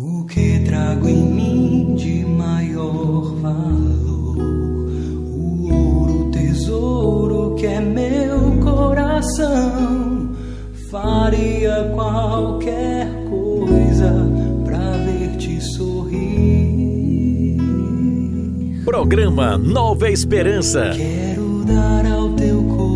O que trago em mim de maior valor? O ouro, o tesouro que é meu coração. Faria qualquer coisa pra ver-te sorrir. Programa Nova Esperança. Quero dar ao teu corpo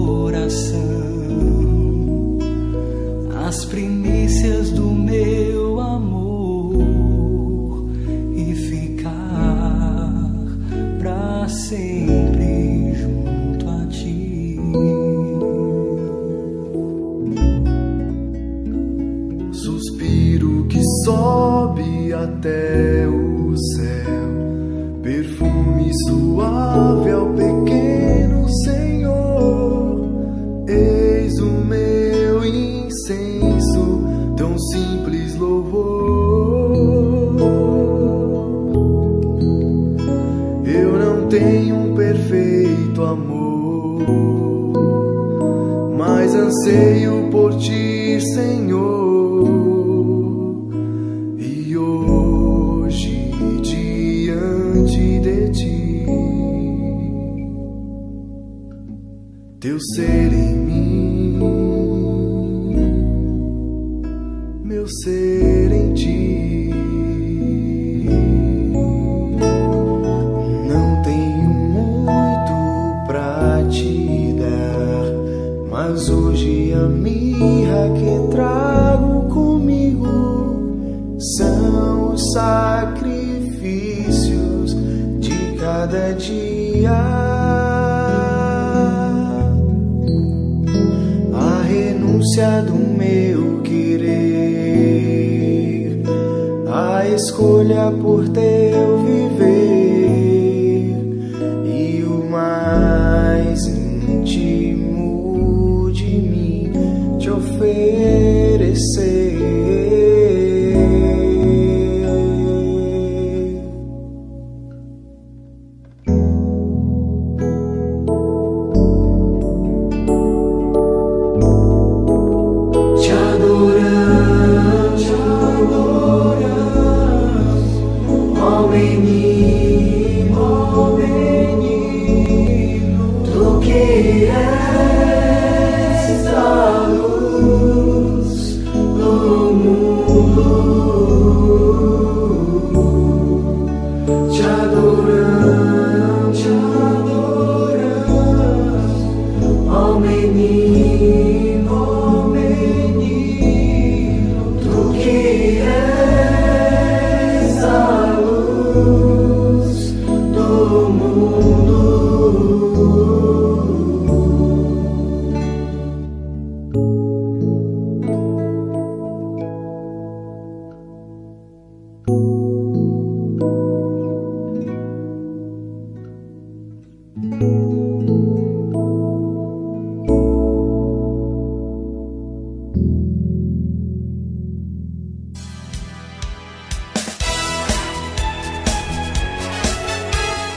anseio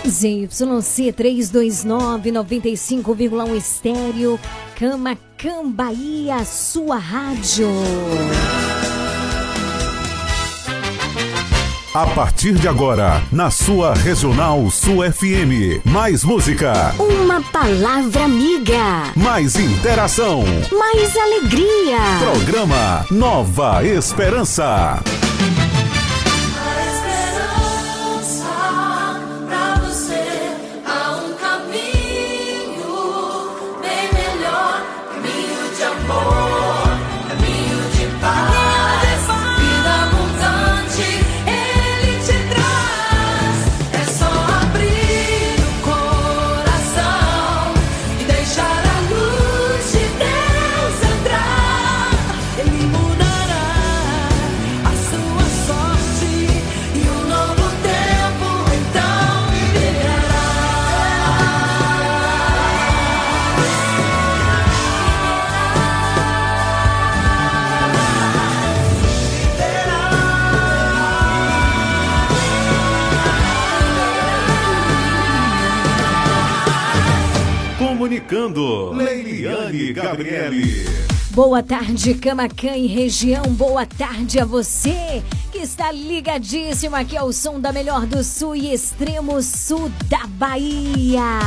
ZYC329-95,1 Estéreo, Camacan, Bahia, sua rádio. A partir de agora, na sua Regional sua FM, mais música. Uma palavra amiga. Mais interação. Mais alegria. Programa Nova Esperança. Comunicando, Leiliane Gabriele. Boa tarde, Camacã e região. Boa tarde a você que está ligadíssimo aqui ao som da melhor do sul e extremo sul da Bahia.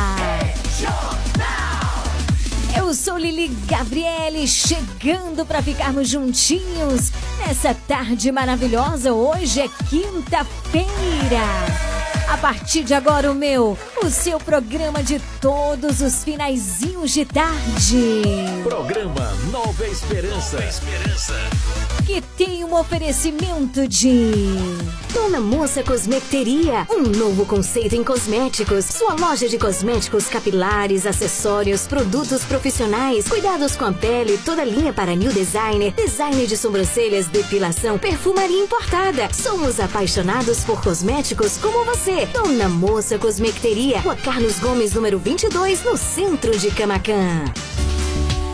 Eu sou Lili Gabriele, chegando para ficarmos juntinhos nessa tarde maravilhosa. Hoje é quinta-feira. A partir de agora, o meu, o seu programa de todos os finaizinhos de tarde. Programa Nova Esperança. Nova Esperança. Que tem um oferecimento de. Dona Moça Cosmeteria, um novo conceito em cosméticos. Sua loja de cosméticos capilares, acessórios, produtos profissionais, cuidados com a pele, toda linha para new designer, design de sobrancelhas, depilação, perfumaria importada. Somos apaixonados por cosméticos como você. Dona Moça Cosmeteria, Rua Carlos Gomes, número 22, no centro de Camacan.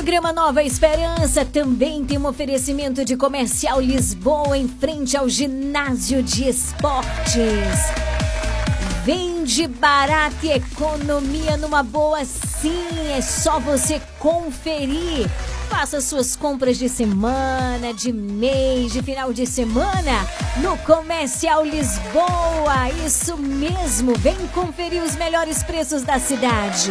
Programa Nova Esperança também tem um oferecimento de comercial Lisboa em frente ao ginásio de esportes. Vende barato e economia numa boa sim, é só você conferir. Faça suas compras de semana, de mês, de final de semana no Comercial Lisboa. Isso mesmo, vem conferir os melhores preços da cidade.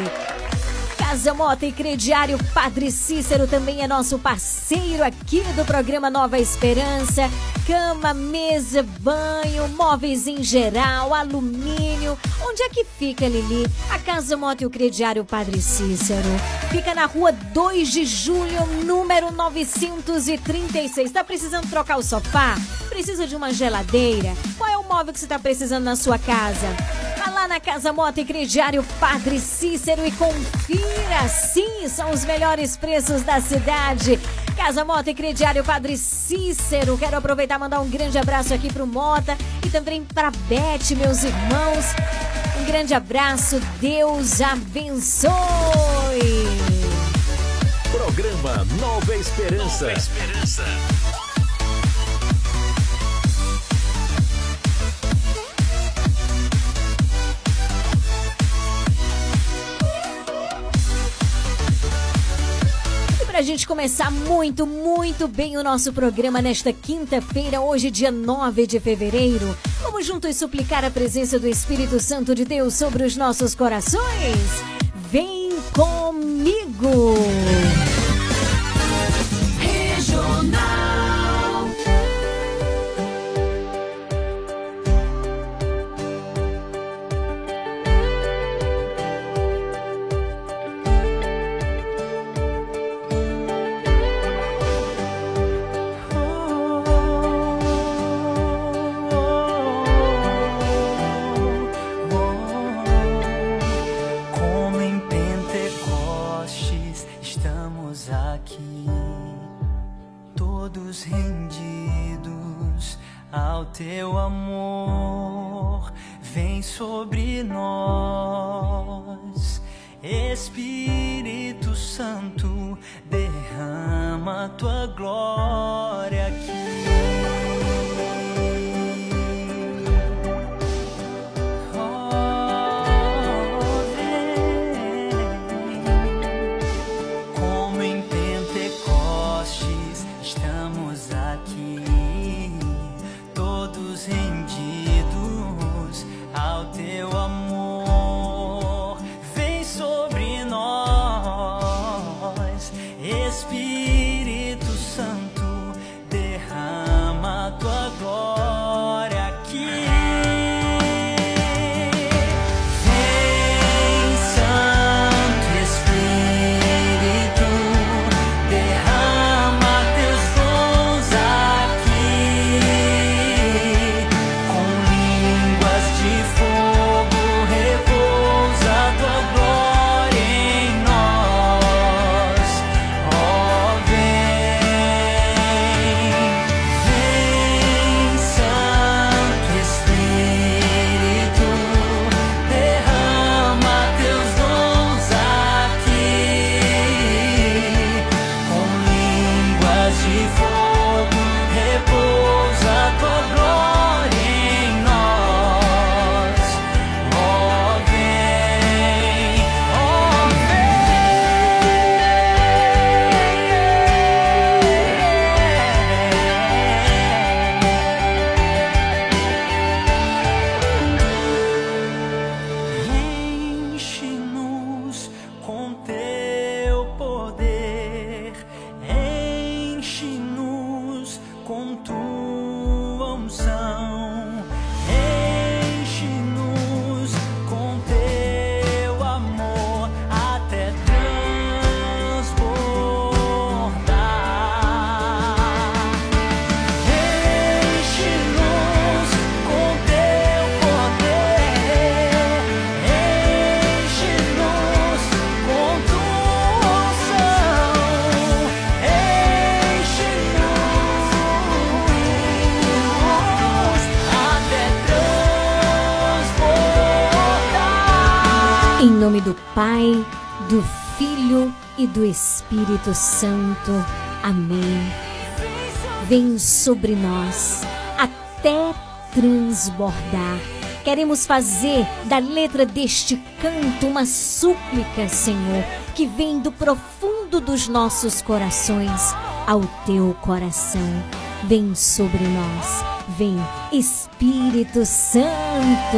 Casa Mota e Crediário Padre Cícero também é nosso parceiro aqui do programa Nova Esperança. Cama, mesa, banho, móveis em geral, alumínio. Onde é que fica, Lili? A Casa Mota e o Crediário Padre Cícero. Fica na rua 2 de julho, número 936. Tá precisando trocar o sofá? Precisa de uma geladeira? Qual é o móvel que você tá precisando na sua casa? Lá na Casa Mota e Crediário Padre Cícero e confira. Sim, são os melhores preços da cidade. Casa Mota e Crediário Padre Cícero. Quero aproveitar e mandar um grande abraço aqui pro Mota e também pra Beth, meus irmãos. Um grande abraço. Deus abençoe. Programa Nova Esperança. Nova Esperança. Pra gente começar muito, muito bem o nosso programa nesta quinta-feira, hoje, dia 9 de fevereiro, vamos juntos suplicar a presença do Espírito Santo de Deus sobre os nossos corações? Vem comigo! Teu amor. Vem sobre nós, Espírito Santo, derrama tua glória nome do Pai, do Filho e do Espírito Santo. Amém. Vem sobre nós até transbordar. Queremos fazer da letra deste canto uma súplica, Senhor, que vem do profundo dos nossos corações ao teu coração. Vem sobre nós. Vem, Espírito Santo.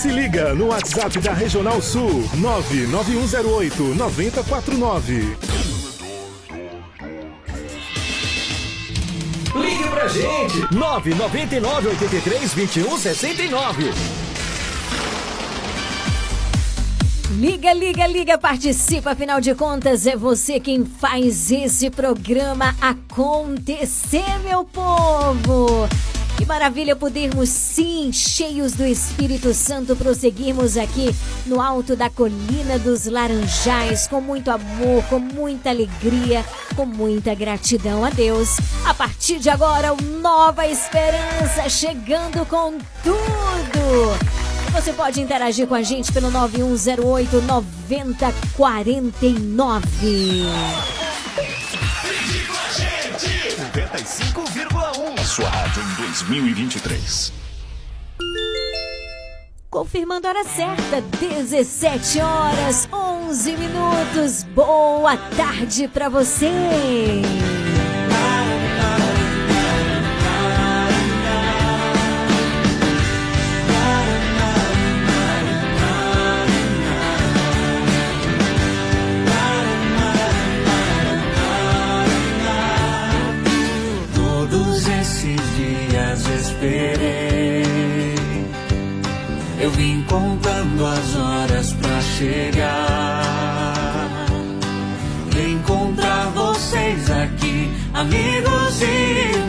Se liga no WhatsApp da Regional Sul 99108 9049. Ligue pra gente 999 83 21 69. Liga, liga, liga, participa. Afinal de contas, é você quem faz esse programa acontecer, meu povo. Que maravilha podermos, sim, cheios do Espírito Santo, prosseguirmos aqui no alto da colina dos Laranjais, com muito amor, com muita alegria, com muita gratidão a Deus. A partir de agora, o Nova Esperança chegando com tudo. Você pode interagir com a gente pelo 9108 9049. 95,1. A sua rádio em 2023. Confirmando a hora certa, 17 horas 11 minutos. Boa tarde para você. Esperei. Eu vim contando as horas pra chegar. Encontrar vocês aqui, amigos e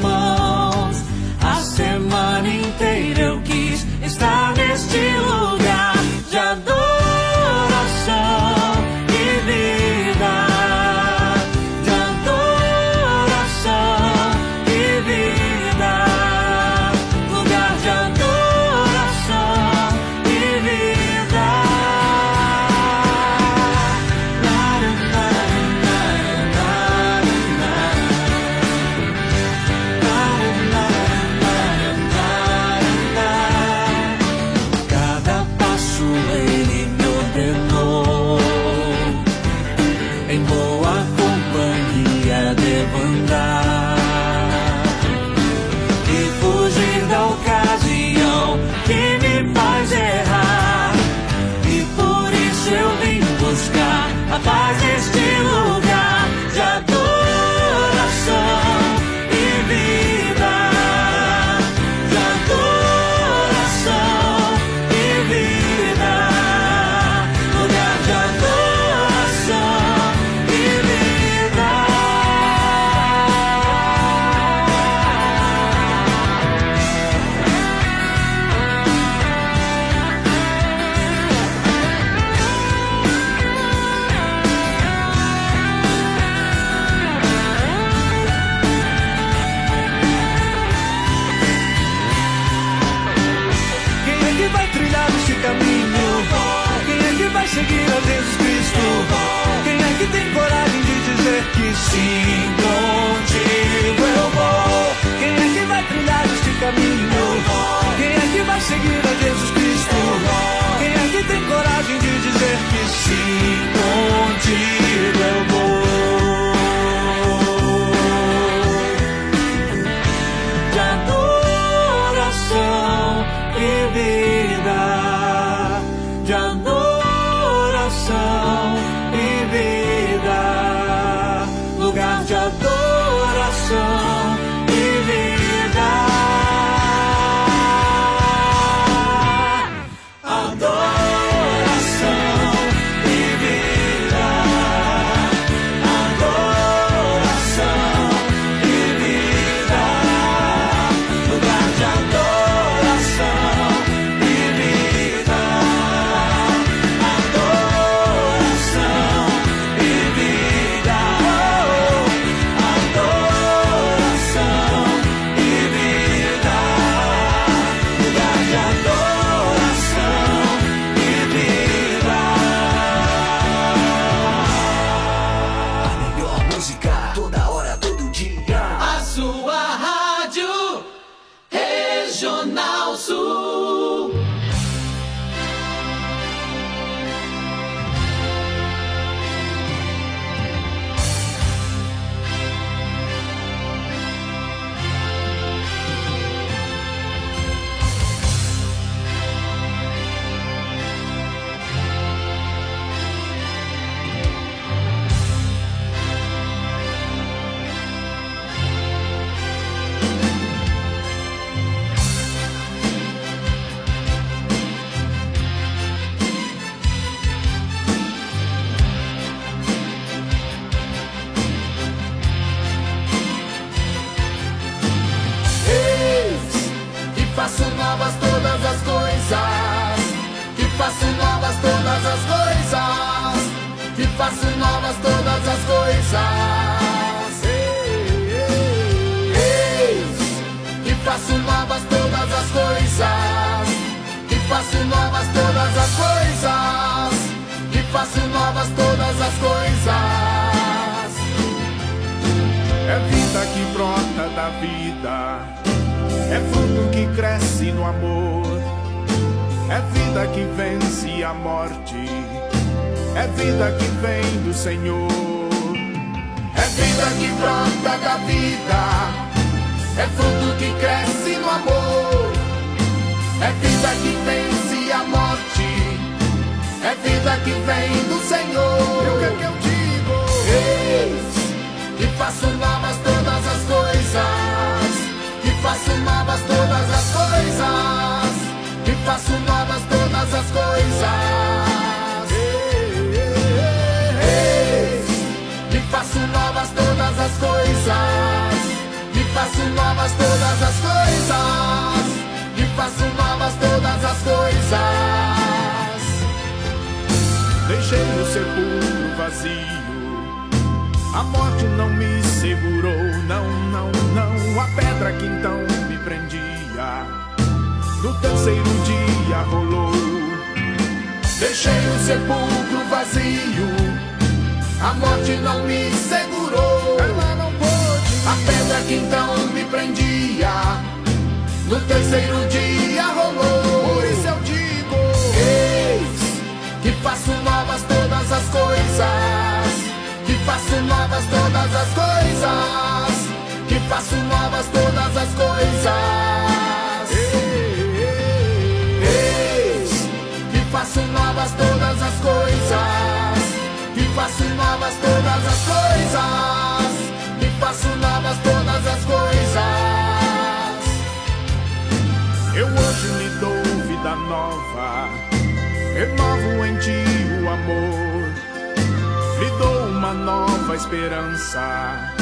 nova esperança.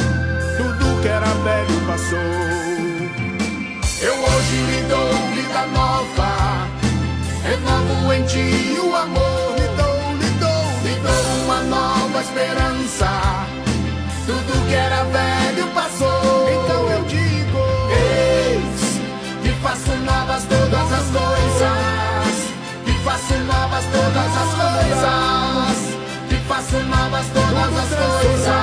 Tudo que era velho passou. Eu hoje lhe dou vida nova, renovo em ti o amor. Lhe dou, lhe dou, lhe dou uma nova esperança. Tudo que era velho passou. Então eu digo: Eis que faço novas todas as coisas. Que faço novas todas as coisas. Faço novas todas as coisas.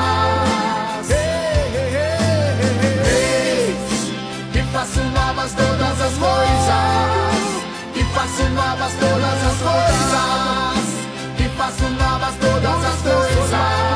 Eis que faço novas todas as coisas. Que faço novas todas as coisas. Que faço novas todas as coisas.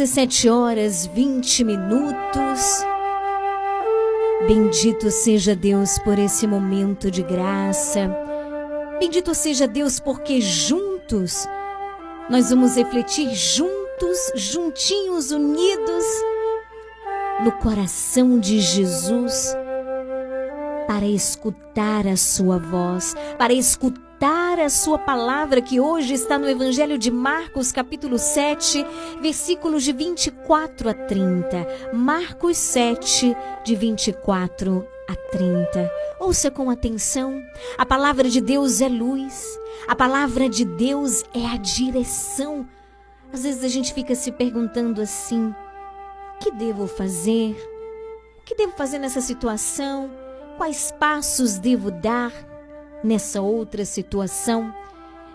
Dezessete horas vinte minutos. Bendito seja Deus por esse momento de graça. Bendito seja Deus porque juntos nós vamos refletir juntos, juntinhos, unidos no coração de Jesus para escutar a sua voz, para escutar a sua palavra que hoje está no Evangelho de Marcos, capítulo 7, versículos de 24 a 30. Marcos 7, de 24 a 30. Ouça com atenção. A palavra de Deus é luz. A palavra de Deus é a direção. Às vezes a gente fica se perguntando assim: o que devo fazer? O que devo fazer nessa situação? Quais passos devo dar nessa outra situação?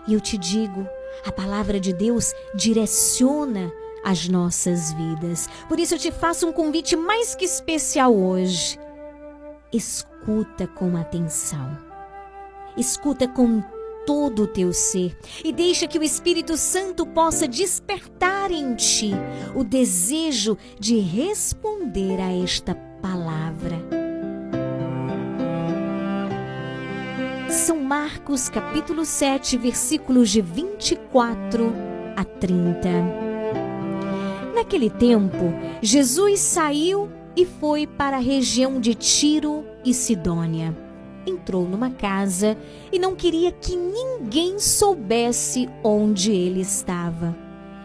E eu te digo, a palavra de Deus direciona as nossas vidas. Por isso eu te faço um convite mais que especial hoje. Escuta com atenção. Escuta com todo o teu ser e deixa que o Espírito Santo possa despertar em ti o desejo de responder a esta palavra. São Marcos capítulo 7, versículos de 24 a 30. Naquele tempo, Jesus saiu e foi para a região de Tiro e Sidônia. Entrou numa casa e não queria que ninguém soubesse onde ele estava.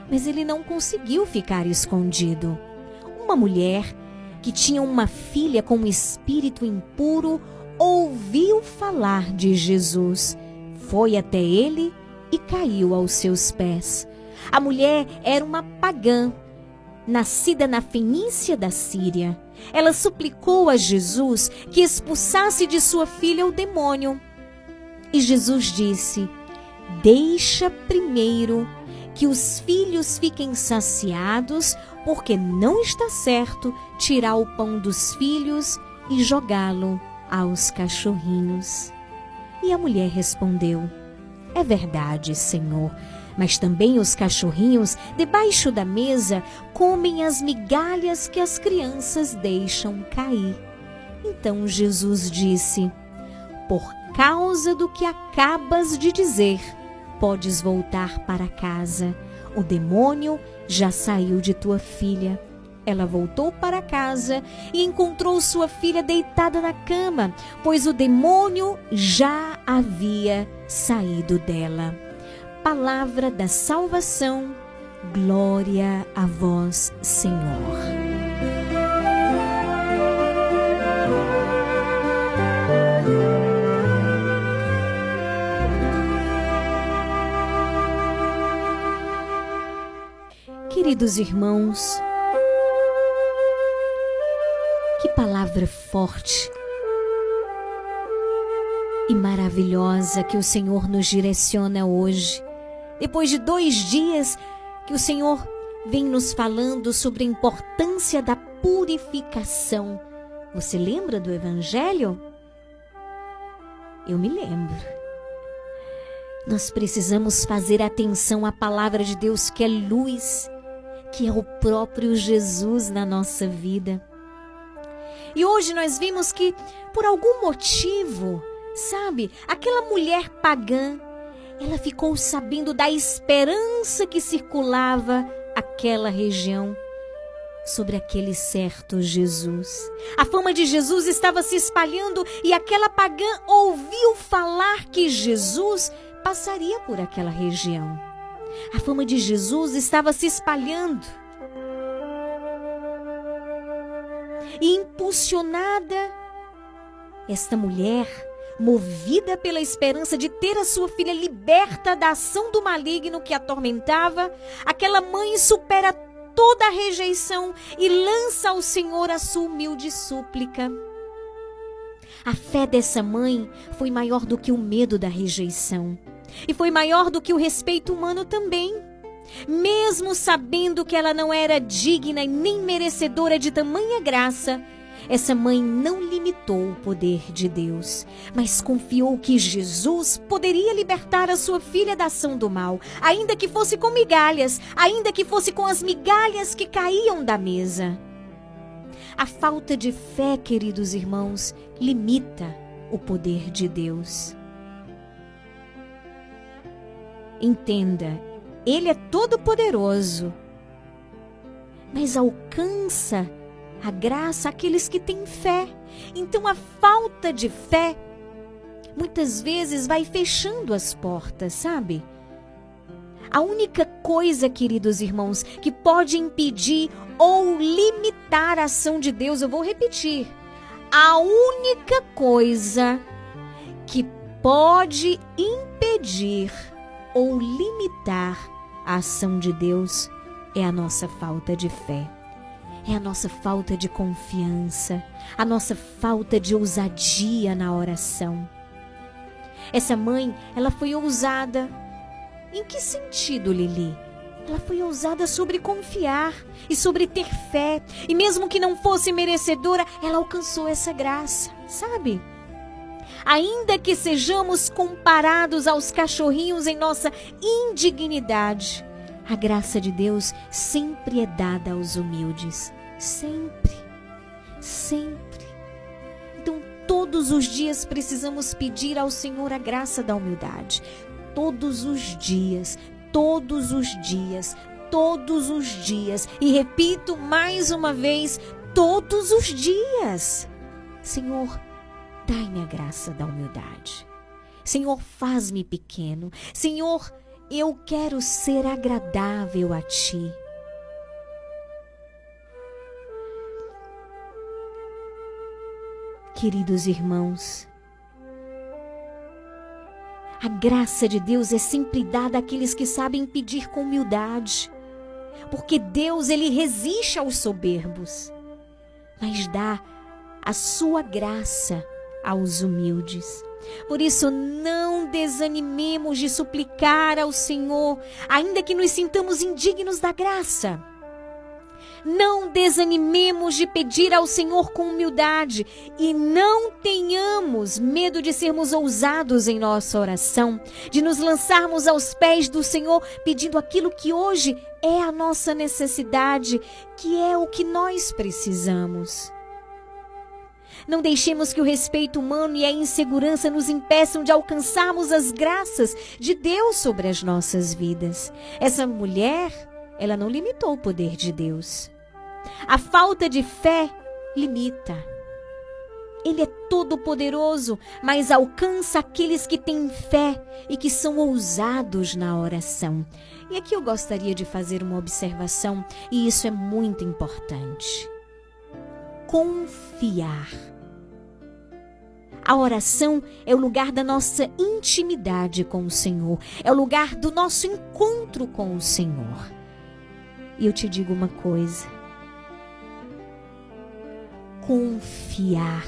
Mas ele não conseguiu ficar escondido. Uma mulher que tinha uma filha com um espírito impuro ouviu falar de Jesus. Foi até ele e caiu aos seus pés. A mulher era uma pagã nascida na Fenícia da Síria. Ela suplicou a Jesus que expulsasse de sua filha o demônio. E Jesus disse: Deixa primeiro que os filhos fiquem saciados, porque não está certo tirar o pão dos filhos e jogá-lo aos cachorrinhos. E a mulher respondeu: É verdade, Senhor mas também os cachorrinhos debaixo da mesa comem as migalhas que as crianças deixam cair. Então Jesus disse: Por causa do que acabas de dizer, podes voltar para casa. O demônio já saiu de tua filha. Ela voltou para casa e encontrou sua filha deitada na cama, pois o demônio já havia saído dela palavra da salvação. Glória a vós, Senhor. Queridos irmãos, que palavra forte e maravilhosa que o Senhor nos direciona hoje depois de dois dias que o Senhor vem nos falando sobre a importância da purificação. Você lembra do Evangelho? Eu me lembro. Nós precisamos fazer atenção à palavra de Deus, que é luz, que é o próprio Jesus na nossa vida. E hoje nós vimos que, por algum motivo, sabe, aquela mulher pagã, ela ficou sabendo da esperança que circulava aquela região sobre aquele certo Jesus. A fama de Jesus estava se espalhando e aquela pagã ouviu falar que Jesus passaria por aquela região. A fama de Jesus estava se espalhando. E impulsionada, esta mulher movida pela esperança de ter a sua filha liberta da ação do maligno que a atormentava, aquela mãe supera toda a rejeição e lança ao Senhor a sua humilde súplica. A fé dessa mãe foi maior do que o medo da rejeição. E foi maior do que o respeito humano também. Mesmo sabendo que ela não era digna e nem merecedora de tamanha graça, essa mãe não limitou o poder de Deus, mas confiou que Jesus poderia libertar a sua filha da ação do mal, ainda que fosse com migalhas, ainda que fosse com as migalhas que caíam da mesa. A falta de fé, queridos irmãos, limita o poder de Deus. Entenda, Ele é todo-poderoso, mas alcança a graça àqueles que têm fé. Então a falta de fé muitas vezes vai fechando as portas, sabe? A única coisa, queridos irmãos, que pode impedir ou limitar a ação de Deus, eu vou repetir. A única coisa que pode impedir ou limitar a ação de Deus é a nossa falta de fé. É a nossa falta de confiança, a nossa falta de ousadia na oração. Essa mãe, ela foi ousada. Em que sentido, Lili? Ela foi ousada sobre confiar e sobre ter fé. E mesmo que não fosse merecedora, ela alcançou essa graça, sabe? Ainda que sejamos comparados aos cachorrinhos em nossa indignidade, a graça de Deus sempre é dada aos humildes. Sempre. Sempre. Então, todos os dias precisamos pedir ao Senhor a graça da humildade. Todos os dias, todos os dias, todos os dias. E repito mais uma vez, todos os dias. Senhor, dai-me a graça da humildade. Senhor, faz-me pequeno. Senhor, eu quero ser agradável a ti. Queridos irmãos, a graça de Deus é sempre dada àqueles que sabem pedir com humildade. Porque Deus ele resiste aos soberbos, mas dá a sua graça aos humildes. Por isso, não desanimemos de suplicar ao Senhor, ainda que nos sintamos indignos da graça. Não desanimemos de pedir ao Senhor com humildade e não tenhamos medo de sermos ousados em nossa oração, de nos lançarmos aos pés do Senhor pedindo aquilo que hoje é a nossa necessidade, que é o que nós precisamos. Não deixemos que o respeito humano e a insegurança nos impeçam de alcançarmos as graças de Deus sobre as nossas vidas. Essa mulher, ela não limitou o poder de Deus. A falta de fé limita. Ele é todo-poderoso, mas alcança aqueles que têm fé e que são ousados na oração. E aqui eu gostaria de fazer uma observação, e isso é muito importante. Confiar. A oração é o lugar da nossa intimidade com o Senhor, é o lugar do nosso encontro com o Senhor. E eu te digo uma coisa: confiar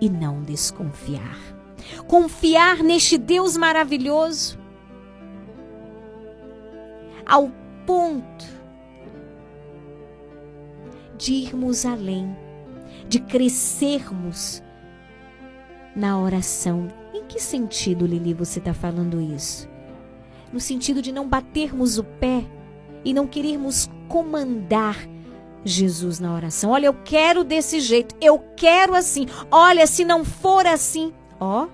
e não desconfiar. Confiar neste Deus maravilhoso ao ponto de irmos além, de crescermos na oração. Em que sentido, Lili, você está falando isso? No sentido de não batermos o pé e não querermos comandar Jesus na oração. Olha, eu quero desse jeito, eu quero assim. Olha, se não for assim, ó,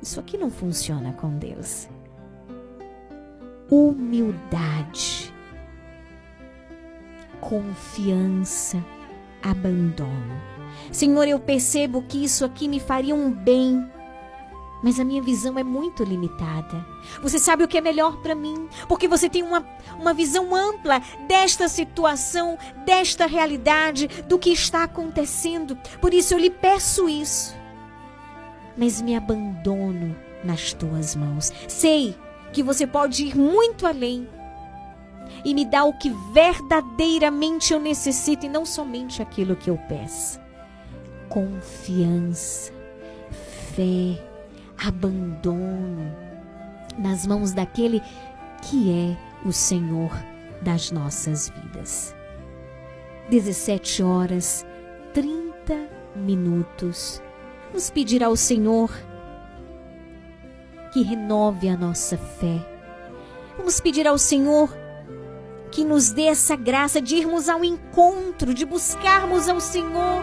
isso aqui não funciona com Deus. Humildade, confiança, abandono. Senhor, eu percebo que isso aqui me faria um bem, mas a minha visão é muito limitada. Você sabe o que é melhor para mim, porque você tem uma, uma visão ampla desta situação, desta realidade, do que está acontecendo. Por isso eu lhe peço isso. mas me abandono nas tuas mãos. Sei que você pode ir muito além e me dar o que verdadeiramente eu necessito e não somente aquilo que eu peço. Confiança, fé, abandono nas mãos daquele que é o Senhor das nossas vidas. 17 horas 30 minutos. Vamos pedir ao Senhor que renove a nossa fé. Vamos pedir ao Senhor que nos dê essa graça de irmos ao encontro, de buscarmos ao Senhor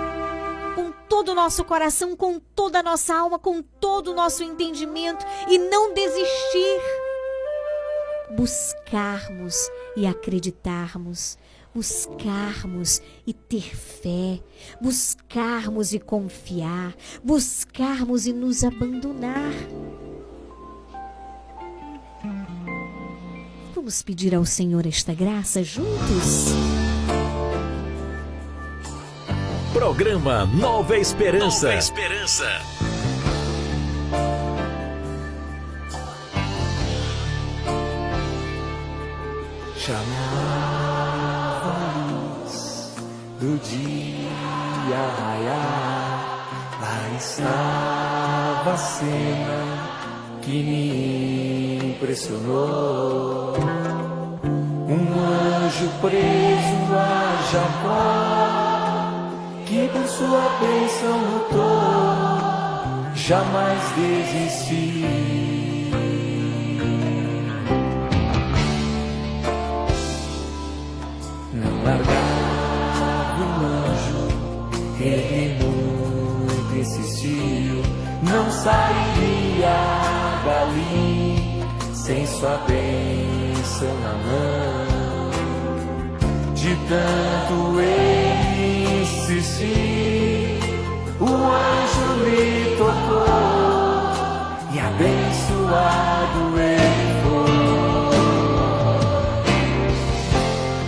com todo o nosso coração, com toda a nossa alma, com todo o nosso entendimento e não desistir. Buscarmos e acreditarmos, buscarmos e ter fé, buscarmos e confiar, buscarmos e nos abandonar. Vamos pedir ao Senhor esta graça juntos? Programa Nova Esperança. Nova Esperança. Luz do dia raiar, lá estava a cena que me impressionou. Um anjo preso a Jacó, por sua bênção lutou, jamais desisti. Não largava o anjo, ele muito insistiu, não sairia dali sem sua bênção na mão. De tanto ele insistir, o anjo lhe tocou e abençoado ele foi.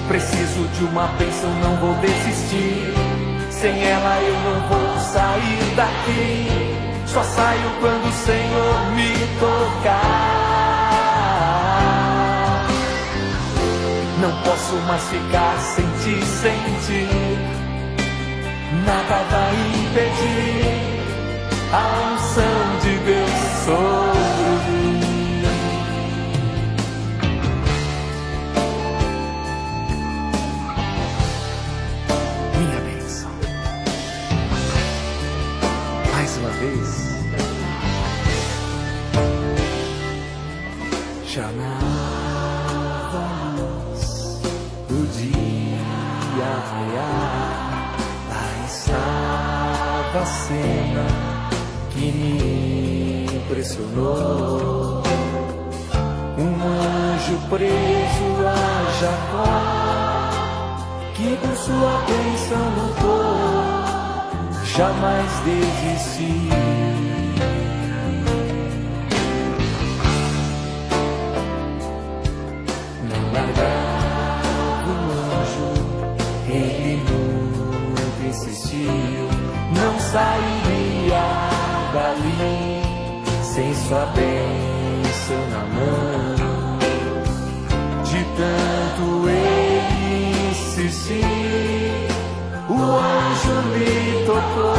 Preciso de uma bênção, não vou desistir. Sem ela eu não vou sair daqui. Só saio quando o Senhor me tocar. Não posso mais ficar sem ti, sem ti. Nada vai impedir a unção de Deus sobre mim. Minha bênção. Mais uma vez. Chamava cena que me impressionou. Um anjo preso a Jacó, que por sua bênção lutou, jamais desisti. Sairia dali sem sua bênção na mão. De tanto ele insistir, o anjo lhe tocou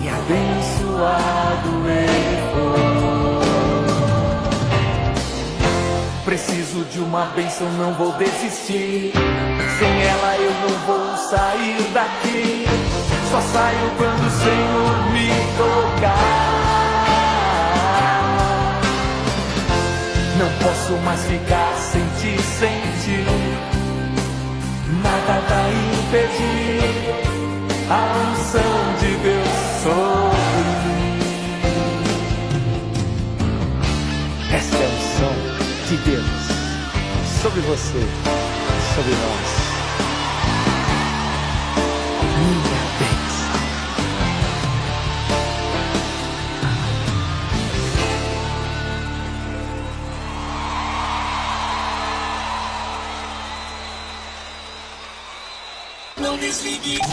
e abençoado ele foi. Preciso de uma bênção, não vou desistir. Sem ela eu não vou sair daqui. Só saio quando o Senhor me tocar. Não posso mais ficar sem ti, sem ti. Nada vai impedir a unção de Deus sobre mim. Esta é a unção de Deus sobre você, sobre nós.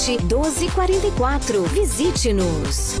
1244. Visite-nos.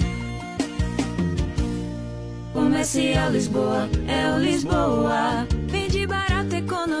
Comercial Lisboa, é o Lisboa. Vende barato, economia.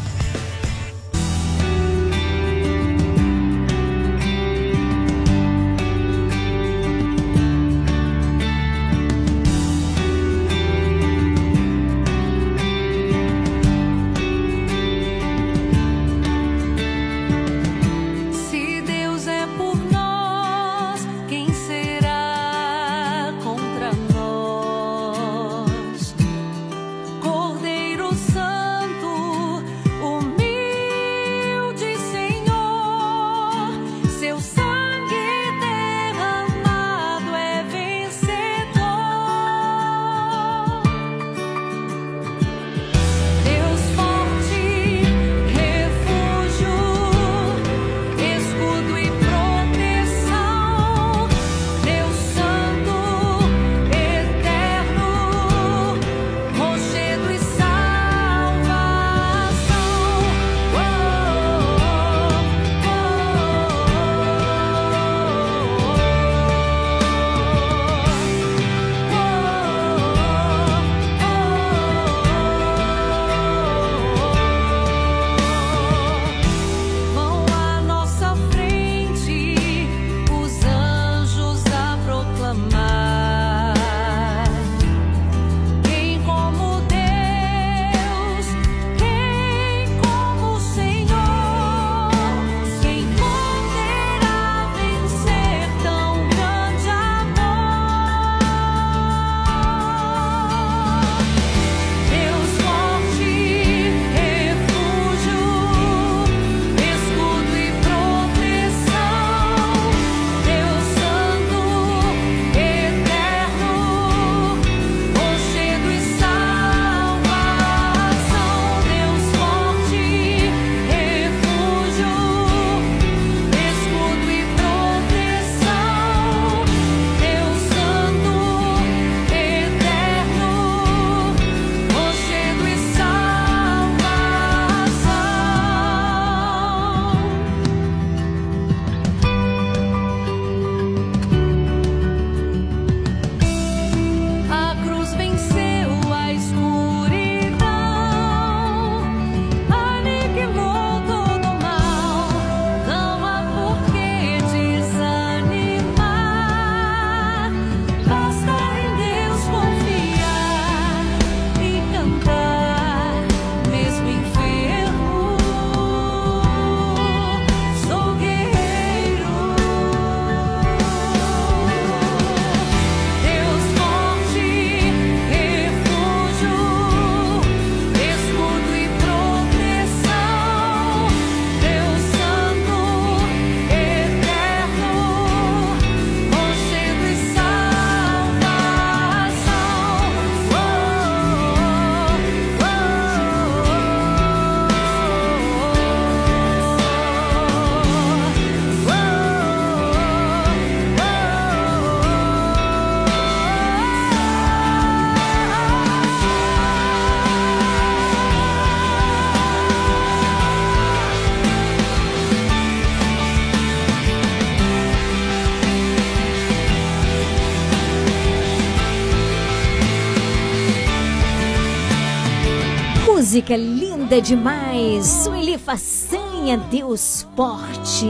Música linda demais. Sueli Façanha, Deus Forte.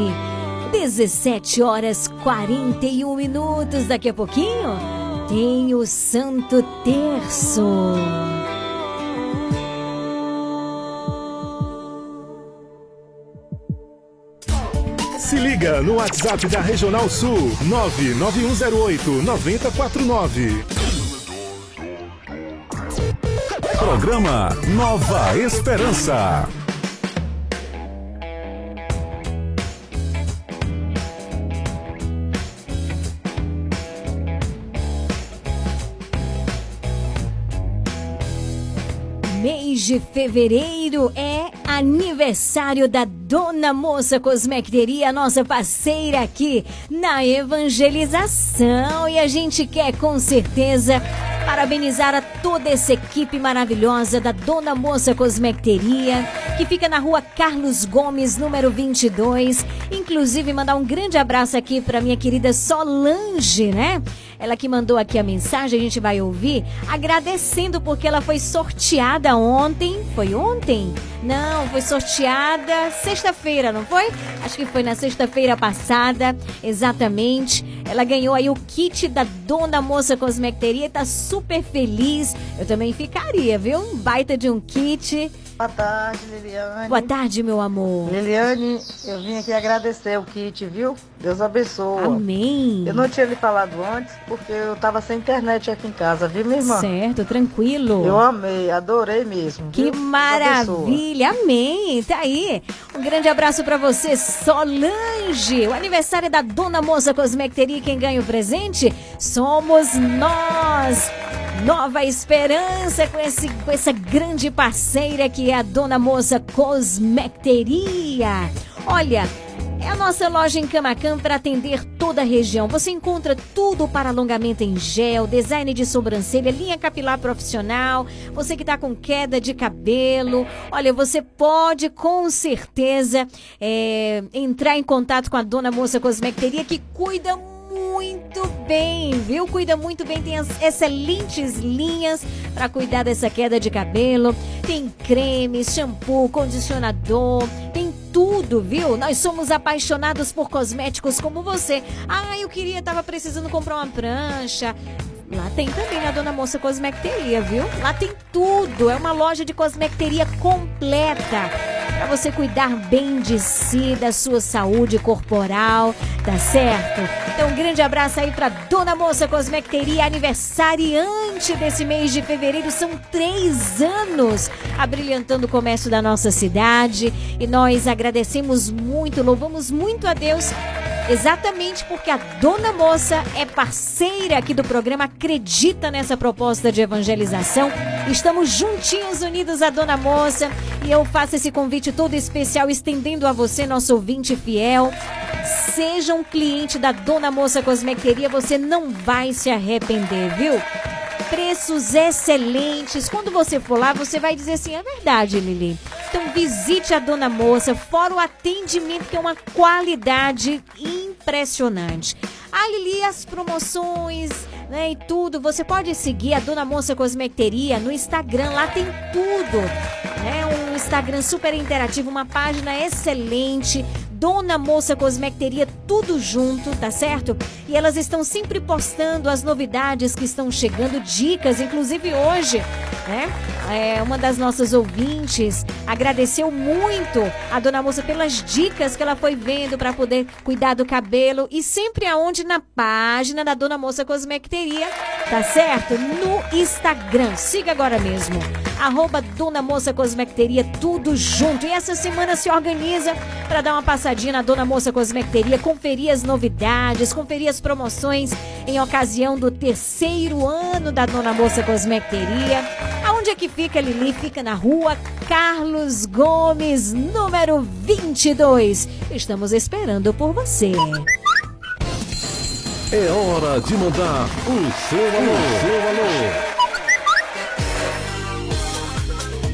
17 horas 41 minutos. Daqui a pouquinho tem o Santo Terço. Se liga no WhatsApp da Regional Sul 99108 9049. Programa Nova Esperança. Mês de fevereiro é aniversário da Dona Moça Cosmecteria, nossa parceira aqui na evangelização. E a gente quer com certeza parabenizar a toda essa equipe maravilhosa da Dona Moça Cosmecteria, que fica na rua Carlos Gomes, número 22. Inclusive, mandar um grande abraço aqui para minha querida Solange, né? Ela que mandou aqui a mensagem, a gente vai ouvir, agradecendo porque ela foi sorteada ontem. Foi ontem? Não, foi sorteada sexta-feira, não foi? Acho que foi na sexta-feira passada, exatamente. Ela ganhou aí o kit da Dona Moça Cosmecteria e tá super feliz. Eu também ficaria, viu? Um baita de um kit. Boa tarde, Liliane. Boa tarde, meu amor. Liliane, eu vim aqui agradecer o kit, viu? Deus abençoa. Amém. Eu não tinha lhe falado antes porque eu tava sem internet aqui em casa, viu, minha irmã? Certo, tranquilo. Eu amei, adorei mesmo. Que viu? Maravilha, amém. Tá aí. Um grande abraço pra você, Solange. O aniversário da Dona Moça Cosmecteria, quem ganha o presente somos nós. Nova Esperança com, esse, com essa grande parceira que é a Dona Moça Cosmecteria. Olha, é a nossa loja em Camacan para atender toda a região. Você encontra tudo para alongamento em gel, design de sobrancelha, linha capilar profissional. Você que está com queda de cabelo, olha, você pode com certeza é, entrar em contato com a Dona Moça Cosmecteria que cuida muito bem, viu? Cuida muito bem, tem as excelentes linhas para cuidar dessa queda de cabelo. Tem creme, shampoo, condicionador, tem tudo, viu? Nós somos apaixonados por cosméticos como você. Ah, eu queria, tava precisando comprar uma prancha. Lá tem também a Dona Moça Cosmecteria, viu? Lá tem tudo. É uma loja de cosmecteria completa para você cuidar bem de si, da sua saúde corporal, tá certo? Então, um grande abraço aí para Dona Moça Cosmecteria, aniversariante desse mês de fevereiro. São três anos abrilhantando o comércio da nossa cidade e nós agradecemos muito, louvamos muito a Deus Exatamente porque a Dona Moça é parceira aqui do programa, acredita nessa proposta de evangelização. Estamos juntinhos, unidos à Dona Moça. E eu faço esse convite todo especial, estendendo a você, nosso ouvinte fiel. Seja um cliente da Dona Moça Cosmecteria, você não vai se arrepender, viu? Preços excelentes. Quando você for lá, você vai dizer assim: é verdade, Lili. Então visite a Dona Moça, fora o atendimento, que é uma qualidade impressionante. Ah, Lili, as promoções, né, e tudo. Você pode seguir a Dona Moça Cosmecteria no Instagram, lá tem tudo. Né, um Instagram super interativo, uma página excelente. Dona Moça Cosmecteria, tudo junto, tá certo? E elas estão sempre postando as novidades que estão chegando, dicas, inclusive hoje, né? É, uma das nossas ouvintes agradeceu muito a Dona Moça pelas dicas que ela foi vendo para poder cuidar do cabelo e sempre aonde na página da Dona Moça Cosmecteria, tá certo? No Instagram. Siga agora mesmo. Arroba Dona Moça Cosmecteria, tudo junto. E essa semana se organiza para dar uma passadinha na Dona Moça Cosmecteria, conferir as novidades, conferir as promoções em ocasião do terceiro ano da Dona Moça Cosmecteria. Aonde é que fica, Lili? Fica na rua Carlos Gomes, número 22. Estamos esperando por você. É hora de mandar o seu alô. O seu alô.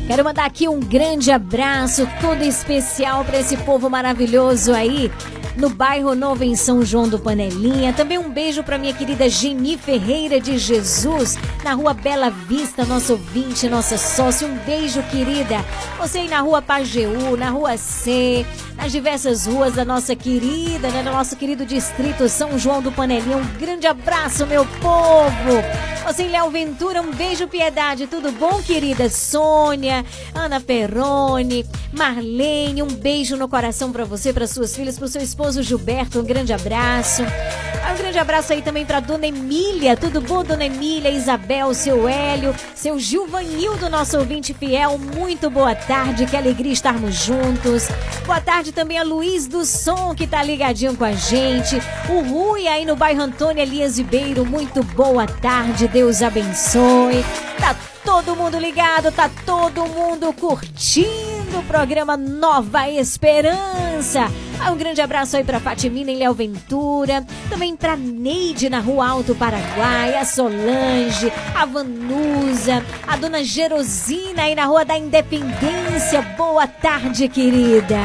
Quero mandar aqui um grande abraço todo especial para esse povo maravilhoso aí no bairro Novo em São João do Panelinha. Também um beijo para minha querida Geni Ferreira de Jesus, na rua Bela Vista, nosso ouvinte, nossa sócia. Um beijo, querida. Você aí na rua Pajeú, na rua C, nas diversas ruas da nossa querida, né, do nosso querido distrito São João do Panelinha. Um grande abraço, meu povo. Você em Léo Ventura, um beijo, piedade. Tudo bom, querida? Sônia, Ana Perrone, Marlene, um beijo no coração para você, para suas filhas, para o seu esposo Gilberto. Um grande abraço. Um grande abraço aí também para dona Emília. Tudo bom, dona Emília, Isabel, seu Hélio, seu Gilvanildo, nosso ouvinte fiel. Muito boa tarde, que alegria estarmos juntos. Boa tarde também a Luiz do Som, que tá ligadinho com a gente. O Rui aí no bairro Antônio Elias Ribeiro. Muito boa tarde, Deus abençoe. Tá todo mundo ligado, tá todo mundo curtindo o programa Nova Esperança. Ah, Um grande abraço aí pra Fatimina em Léo Ventura, também pra Neide na Rua Alto Paraguai, a Solange, a Vanusa, a dona Gerosina aí na Rua da Independência. Boa tarde, querida.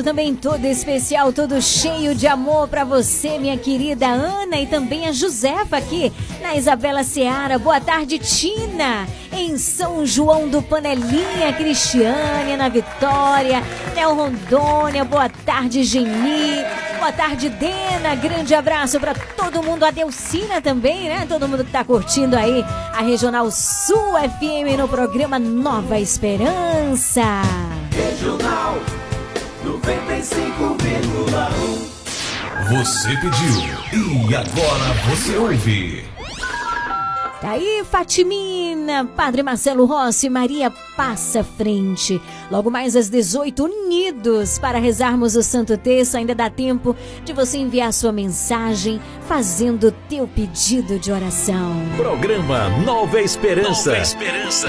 Abraço também todo especial, todo cheio de amor pra você, minha querida Ana e também a Josefa aqui na Isabela Seara. Boa tarde, Tina, em São João do Panelinha, Cristiane, na Vitória, Nel Rondônia. Boa tarde, Geni. Boa tarde, Dena. Grande abraço pra todo mundo. A Delcina também, né? Todo mundo que tá curtindo aí a Regional Sul FM no programa Nova Esperança. Regional 95,1. Você pediu e agora você ouve. Tá aí, Fatimina, Padre Marcelo Rossi, Maria Passa Frente. Logo mais às 18, unidos para rezarmos o Santo Terço. Ainda dá tempo de você enviar sua mensagem fazendo o teu pedido de oração. Programa Nova Esperança. Nova Esperança.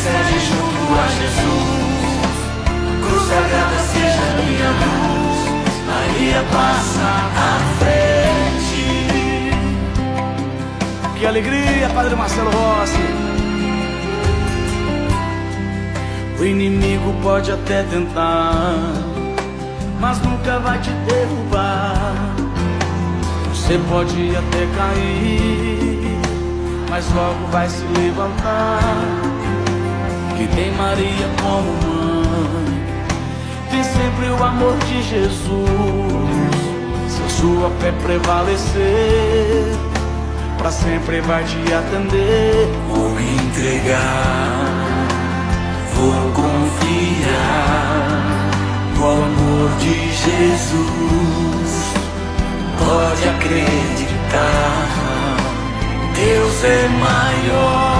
e descende junto a Jesus. Cruz sagrada seja minha luz. Maria passa à frente. Que alegria, Padre Marcelo Rossi. O inimigo pode até tentar, mas nunca vai te derrubar. Você pode até cair, mas logo vai se levantar. Que tem Maria como mãe, tem sempre o amor de Jesus. Se a sua fé prevalecer, pra sempre vai te atender. Vou me entregar, vou confiar no amor de Jesus. Pode acreditar, Deus é maior,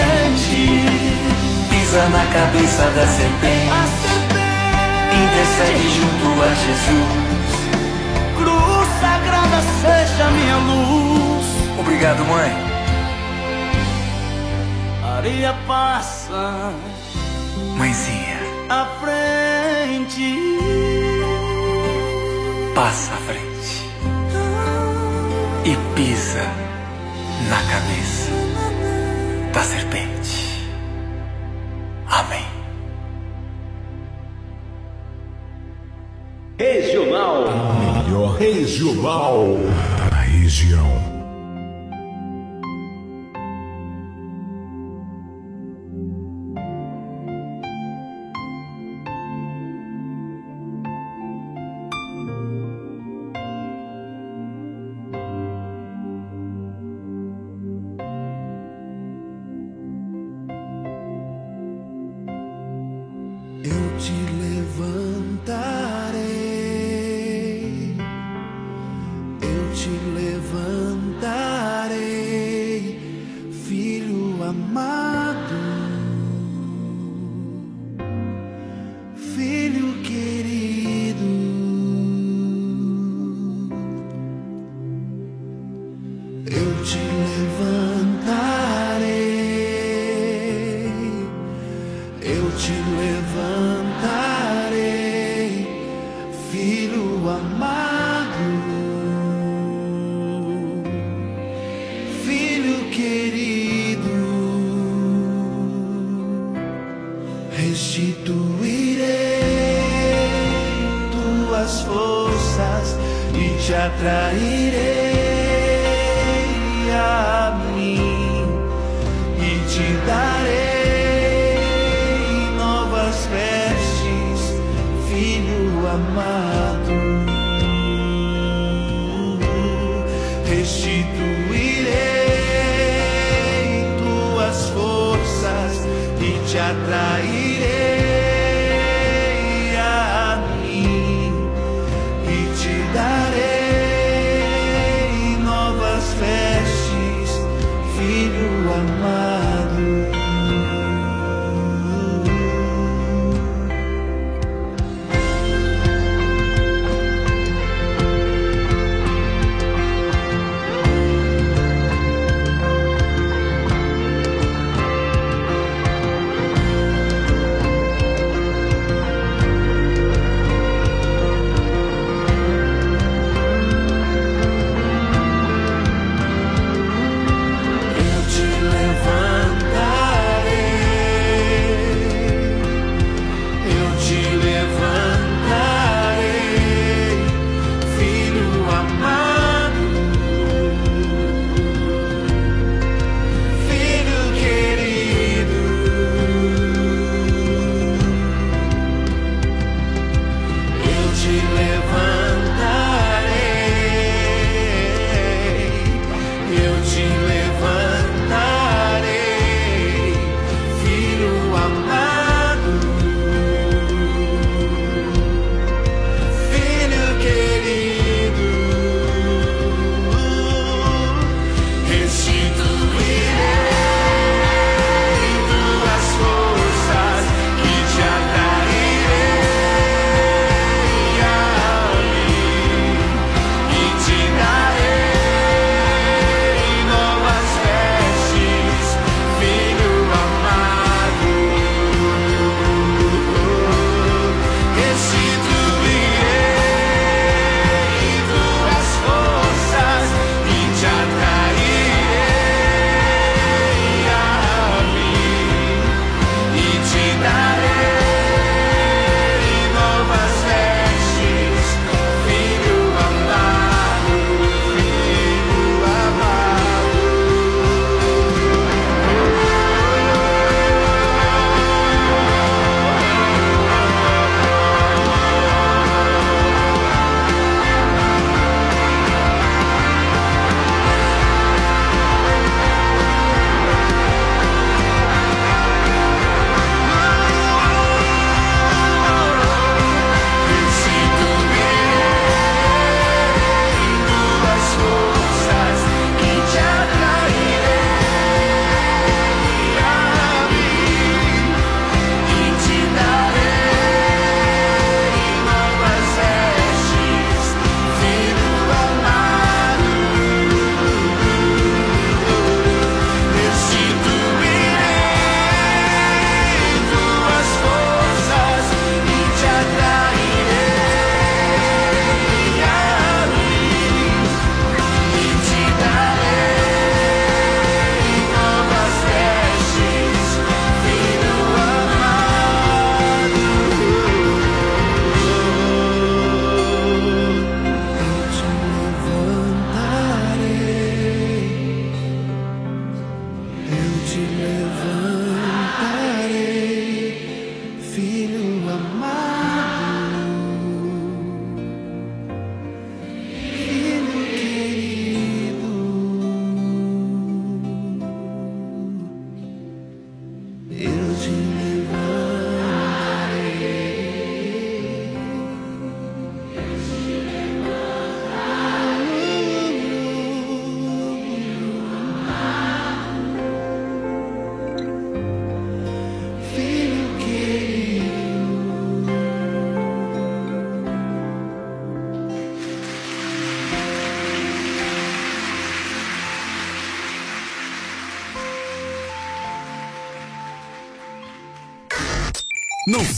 pisa na cabeça da serpente, intercede junto a Jesus. Cruz sagrada seja minha luz. Obrigado, mãe. Maria passa, Mãezinha, à frente, passa à frente e pisa na cabeça da serpente. Melhor regional. Da região.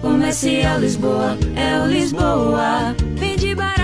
Comercial Lisboa, é o Lisboa. Barato, economia numa boa.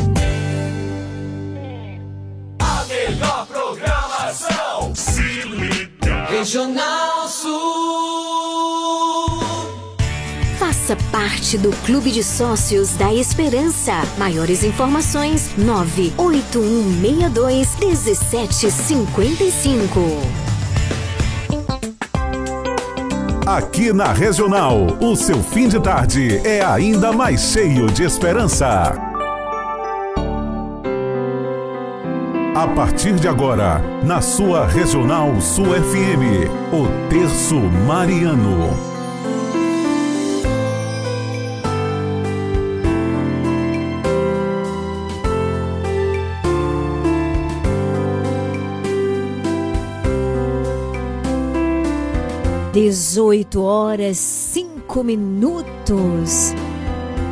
Regional Sul. Faça parte do Clube de Sócios da Esperança. Maiores informações: 98162 1755. Aqui na Regional, o seu fim de tarde é ainda mais cheio de esperança. A partir de agora, na sua Regional Sul FM, o Terço Mariano. Dezoito horas cinco minutos.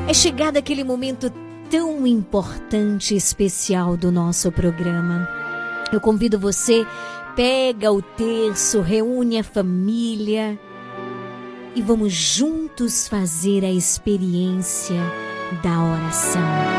É chegado aquele momento tão importante e especial do nosso programa. Eu convido você, pega o terço, reúne a família e vamos juntos fazer a experiência da oração.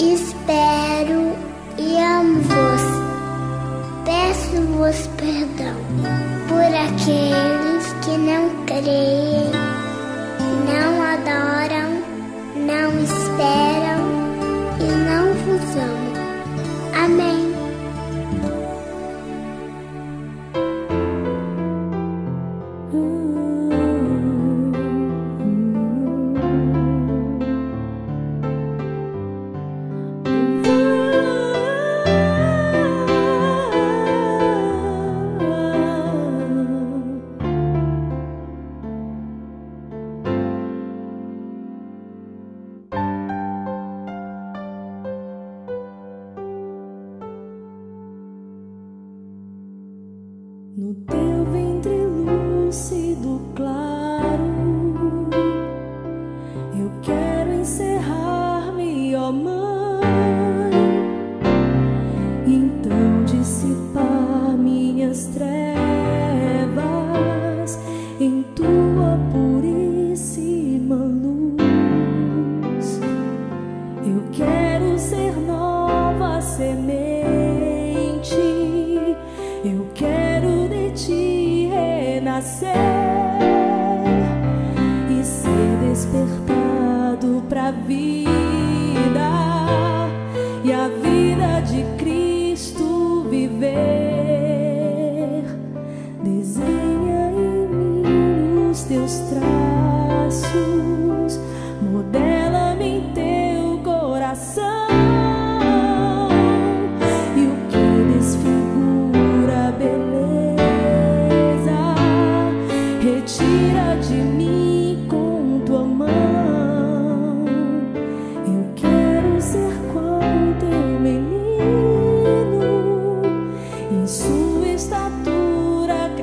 Espero e amo-vos. Peço-vos perdão por aqueles que não creem, não adoram, não esperam e não vos amam. Amém.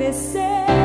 Estatura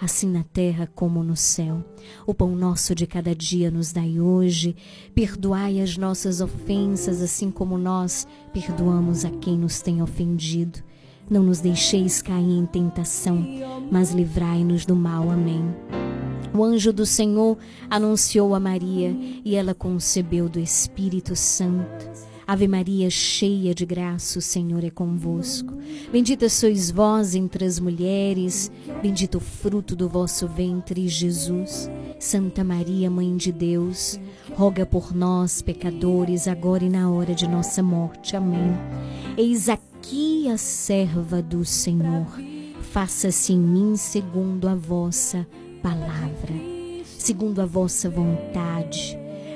assim na terra como no céu. O pão nosso de cada dia nos dai hoje, perdoai as nossas ofensas, assim como nós perdoamos a quem nos tem ofendido. Não nos deixeis cair em tentação, mas livrai-nos do mal. Amém. O anjo do Senhor anunciou a Maria e ela concebeu do Espírito Santo. Ave Maria, cheia de graça, o Senhor é convosco. Bendita sois vós entre as mulheres, bendito o fruto do vosso ventre, Jesus. Santa Maria, Mãe de Deus, roga por nós, pecadores, agora e na hora de nossa morte. Amém. Eis aqui a serva do Senhor. Faça-se em mim segundo a vossa palavra, segundo a vossa vontade.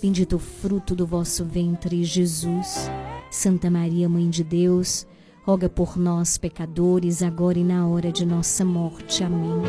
bendito o fruto do vosso ventre, Jesus. Santa Maria, Mãe de Deus, roga por nós, pecadores, agora e na hora de nossa morte. Amém.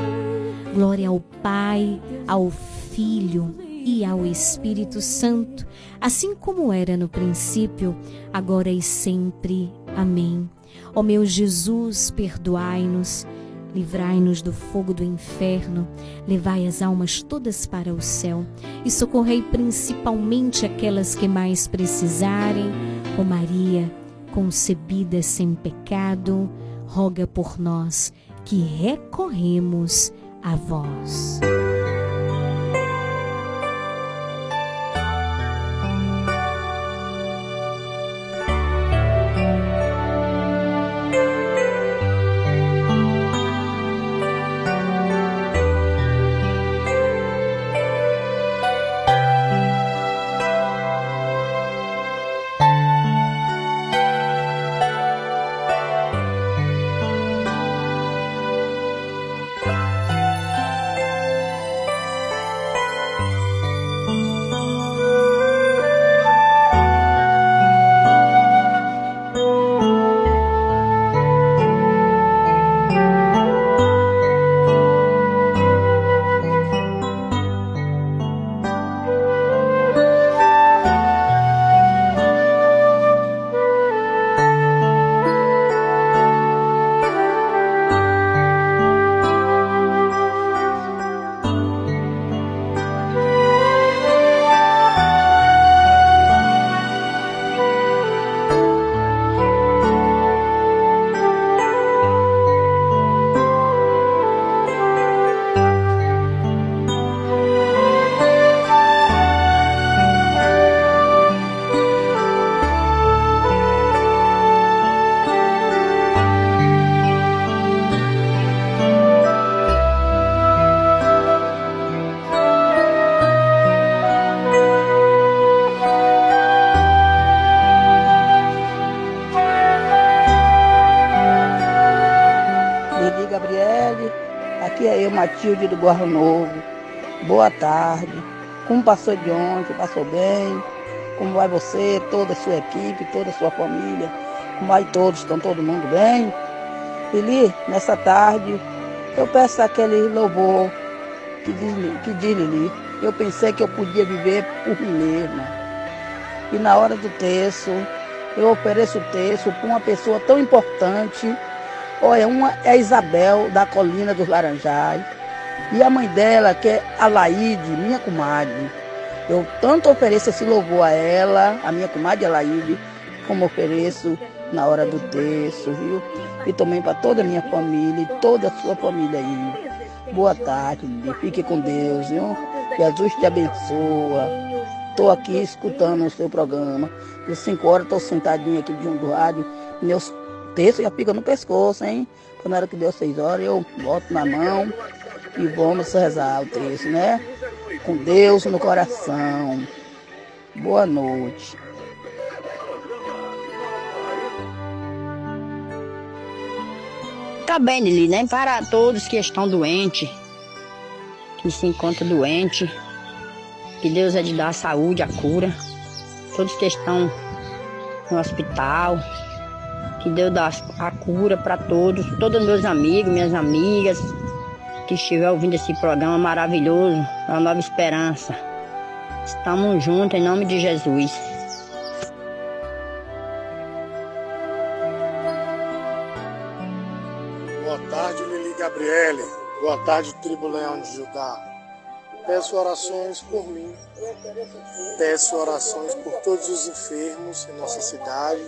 Glória ao Pai, ao Filho e ao Espírito Santo, assim como era no princípio, agora e sempre. Amém. Ó meu Jesus, perdoai-nos, livrai-nos do fogo do inferno, levai as almas todas para o céu e socorrei principalmente aquelas que mais precisarem. Ó Maria, concebida sem pecado, roga por nós que recorremos a vós. Eu, Matilde do Guarro Novo. Boa tarde. Como passou de ontem? Passou bem? Como vai você, toda a sua equipe, toda a sua família? Como vai todos? Estão todo mundo bem? Lili, nessa tarde, eu peço aquele louvor que diz, que diz Lili. Eu pensei que eu podia viver por mim mesma. E na hora do terço, eu ofereço o terço para uma pessoa tão importante Olha, uma é Isabel, da Colina dos Laranjais. E a mãe dela, que é a Laide, minha comadre. Eu tanto ofereço esse louvor a ela, a minha comadre Alaide, como ofereço na hora do terço, viu? E também para toda a minha família e toda a sua família aí. Boa tarde, fique com Deus, viu? Jesus te abençoa. Estou aqui escutando o seu programa. Às 5 horas estou sentadinho aqui junto do rádio. Meus textos já ficam no pescoço, hein? Quando hora que deu 6 horas, eu boto na mão e vamos rezar o texto, né? Com Deus no coração. Boa noite. Tá bem, Lili, nem para todos que estão doentes, que se encontram doentes, que Deus é de dar a saúde, a cura. Todos que estão no hospital, que Deus dá a cura para todos, todos meus amigos, minhas amigas, que estiver ouvindo esse programa maravilhoso, a Nova Esperança. Estamos juntos em nome de Jesus. Boa tarde, Lili Gabriele. Boa tarde, Tribo Leão de Judá. Peço orações por mim. Peço orações por todos os enfermos em nossa cidade,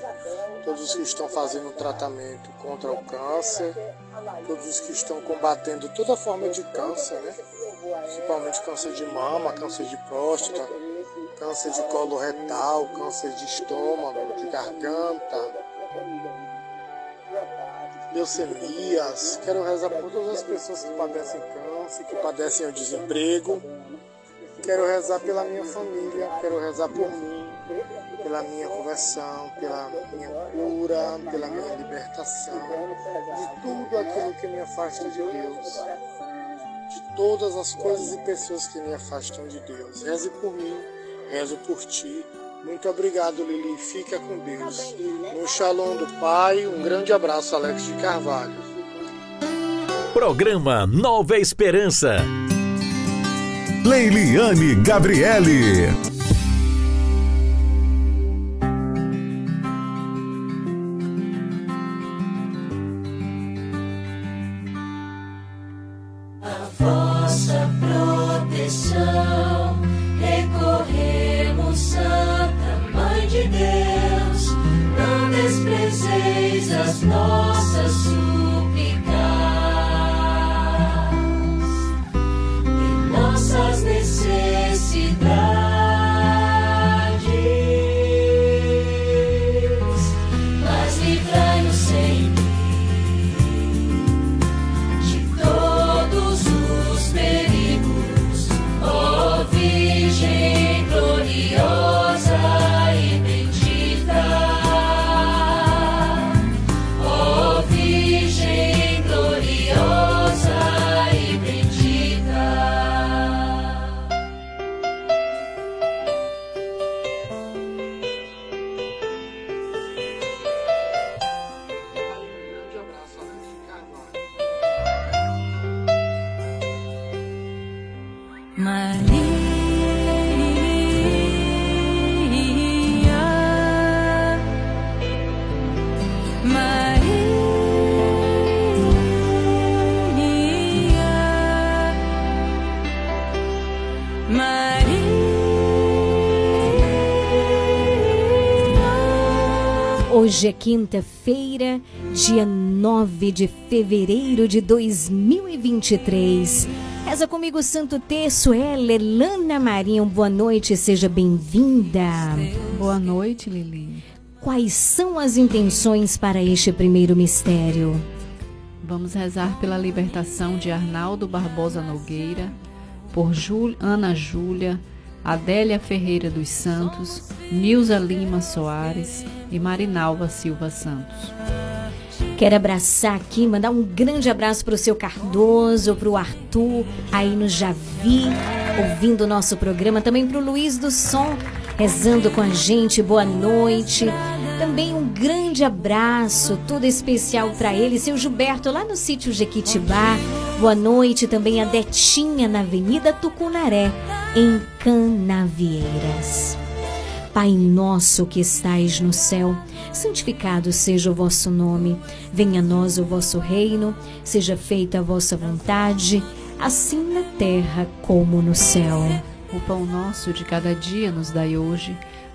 todos os que estão fazendo tratamento contra o câncer, todos os que estão combatendo toda forma de câncer, né? Principalmente câncer de mama, câncer de próstata, câncer de colo retal, câncer de estômago, de garganta, leucemias. Quero rezar por todas as pessoas que padecem câncer, que padecem o desemprego. Quero rezar pela minha família, quero rezar por mim, pela minha conversão, pela minha cura, pela minha libertação, de tudo aquilo que me afasta de Deus, de todas as coisas e pessoas que me afastam de Deus. Reze por mim, rezo por ti. Muito obrigado, Lili. Fica com Deus. No Shalom do Pai, um grande abraço, Alex de Carvalho. Programa Nova Esperança. Leiliane Gabriele. Hoje é quinta-feira, dia 9 de fevereiro de 2023. Reza comigo o Santo Terço, ela, Elana Marinho. Boa noite, seja bem-vinda. Boa noite, Lili. Quais são as intenções para este primeiro mistério? Vamos rezar pela libertação de Arnaldo Barbosa Nogueira, por Jú- Ana Júlia, Adélia Ferreira dos Santos, Nilza Lima Soares e Marinalva Silva Santos. Quero abraçar aqui, mandar um grande abraço para o seu Cardoso, para o Arthur, aí no Javi, ouvindo o nosso programa. Também para o Luiz do Som, rezando com a gente. Boa noite. Também um grande abraço, todo especial para ele, seu Gilberto, lá no sítio Jequitibá. Boa noite também a Detinha, na Avenida Tucunaré, em Canavieiras. Pai nosso que estais no céu, santificado seja o vosso nome. Venha a nós o vosso reino, seja feita a vossa vontade, assim na terra como no céu. O pão nosso de cada dia nos dai hoje.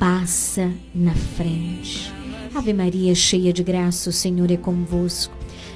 passa na frente. Ave Maria, cheia de graça, o Senhor é convosco.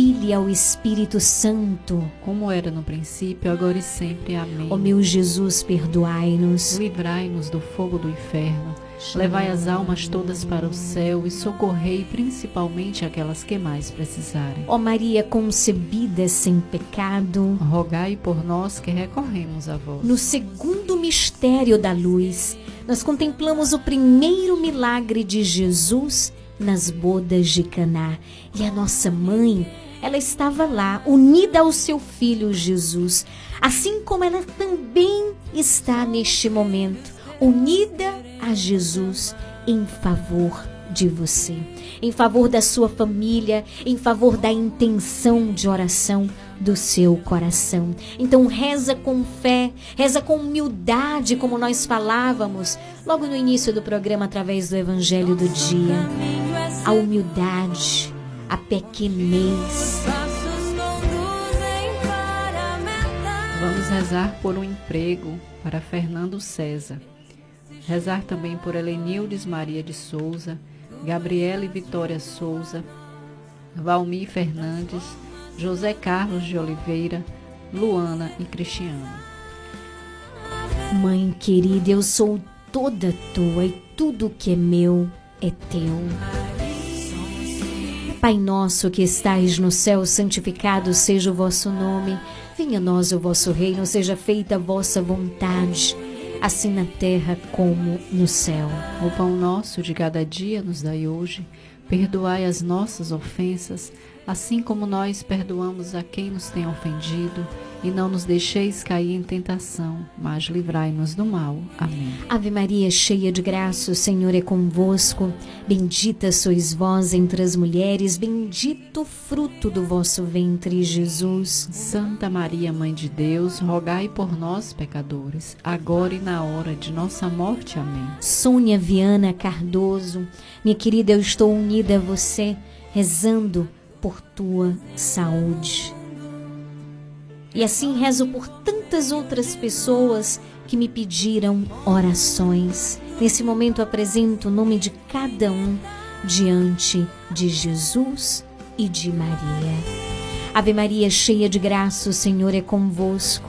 e ao Espírito Santo. Como era no princípio, agora e sempre. Amém. Ó meu Jesus, perdoai-nos. Livrai-nos do fogo do inferno. Levai as almas todas para o céu e socorrei principalmente aquelas que mais precisarem. Ó Maria concebida sem pecado, rogai por nós que recorremos a vós. No segundo mistério da luz, nós contemplamos o primeiro milagre de Jesus nas bodas de Caná. E a nossa mãe, ela estava lá, unida ao seu filho Jesus, assim como ela também está neste momento, unida a Jesus em favor de você, em favor da sua família, em favor da intenção de oração do seu coração. Então reza com fé, reza com humildade, como nós falávamos logo no início do programa através do evangelho do dia. A humildade, a pequenez. Vamos rezar por um emprego para Fernando César. Rezar também por Helenildes Maria de Souza, Gabriela e Vitória Souza, Valmir Fernandes, José Carlos de Oliveira, Luana e Cristiano. Mãe querida, eu sou toda tua e tudo que é meu é teu. Pai nosso que estais no céu, santificado seja o vosso nome. Venha a nós o vosso reino, seja feita a vossa vontade, assim na terra como no céu. O pão nosso de cada dia nos dai hoje. Perdoai as nossas ofensas, assim como nós perdoamos a quem nos tem ofendido, e não nos deixeis cair em tentação, mas livrai-nos do mal. Amém. Ave Maria, cheia de graça, o Senhor é convosco. Bendita sois vós entre as mulheres, bendito o fruto do vosso ventre, Jesus. Santa Maria, Mãe de Deus, rogai por nós, pecadores, agora e na hora de nossa morte. Amém. Sônia Viana Cardoso, minha querida, eu estou unida a você, rezando por tua saúde. E assim rezo por tantas outras pessoas que me pediram orações. Nesse momento apresento o nome de cada um diante de Jesus e de Maria. Ave Maria, cheia de graça, o Senhor é convosco.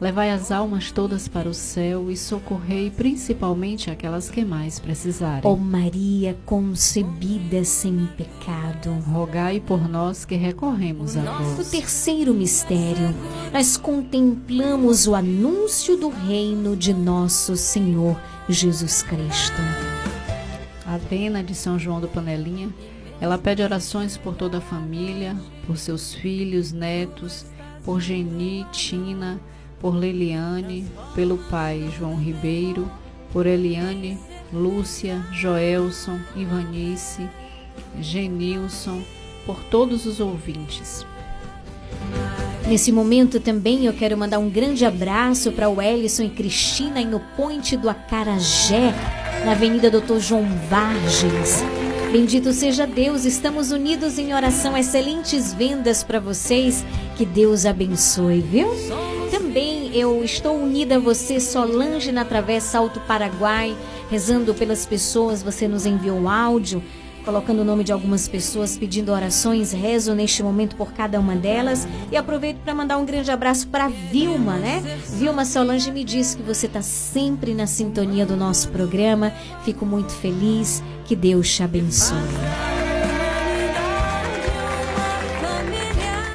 Levai as almas todas para o céu e socorrei principalmente aquelas que mais precisarem. Ó Maria concebida sem pecado, rogai por nós que recorremos a vós. No terceiro mistério, nós contemplamos o anúncio do reino de nosso Senhor Jesus Cristo. A Atena de São João do Panelinha, ela pede orações por toda a família, por seus filhos, netos, por Geni, Tina, por Leliane, pelo pai João Ribeiro, por Eliane, Lúcia, Joelson, Ivanice, Genilson, por todos os ouvintes. Nesse momento também eu quero mandar um grande abraço para o Ellison e Cristina no Ponte do Acarajé, na Avenida Doutor João Vargens. Bendito seja Deus, estamos unidos em oração, excelentes vendas para vocês, que Deus abençoe, viu? Também eu estou unida a você, Solange, na Travessa Alto Paraguai, rezando pelas pessoas. Você nos enviou um áudio, colocando o nome de algumas pessoas, pedindo orações. Rezo neste momento por cada uma delas. E aproveito para mandar um grande abraço para Vilma, né? Vilma Solange me disse que você está sempre na sintonia do nosso programa. Fico muito feliz. Que Deus te abençoe.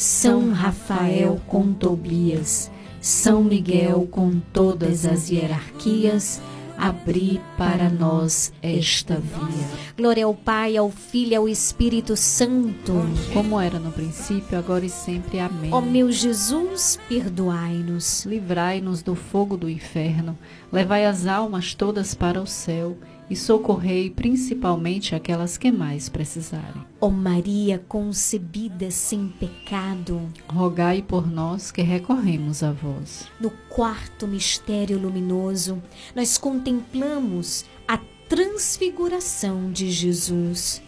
São Rafael com Tobias, São Miguel com todas as hierarquias, abri para nós esta via. Glória ao Pai, ao Filho e ao Espírito Santo. Como era no princípio, agora e sempre. Amém. Ó meu Jesus, perdoai-nos. Livrai-nos do fogo do inferno, levai as almas todas para o céu e socorrei principalmente aquelas que mais precisarem. Ó Maria concebida sem pecado, rogai por nós que recorremos a vós. No quarto mistério luminoso, nós contemplamos a transfiguração de Jesus.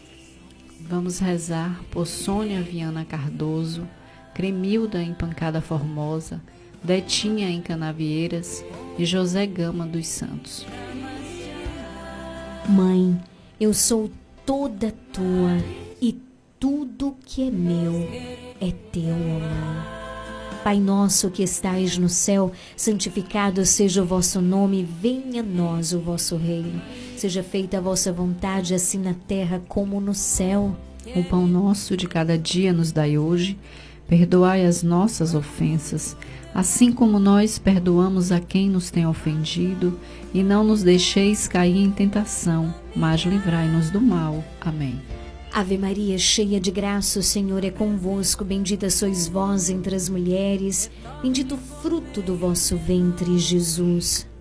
Vamos rezar por Sônia Viana Cardoso, Cremilda em Pancada Formosa, Detinha em Canavieiras e José Gama dos Santos. Mãe, eu sou toda tua e tudo que é meu é teu, ó mãe. Pai nosso que estais no céu, santificado seja o vosso nome, venha a nós o vosso reino. Seja feita a vossa vontade, assim na terra como no céu. O pão nosso de cada dia nos dai hoje. Perdoai as nossas ofensas, assim como nós perdoamos a quem nos tem ofendido, e não nos deixeis cair em tentação, mas livrai-nos do mal. Amém. Ave Maria, cheia de graça, o Senhor é convosco. Bendita sois vós entre as mulheres, bendito o fruto do vosso ventre, Jesus.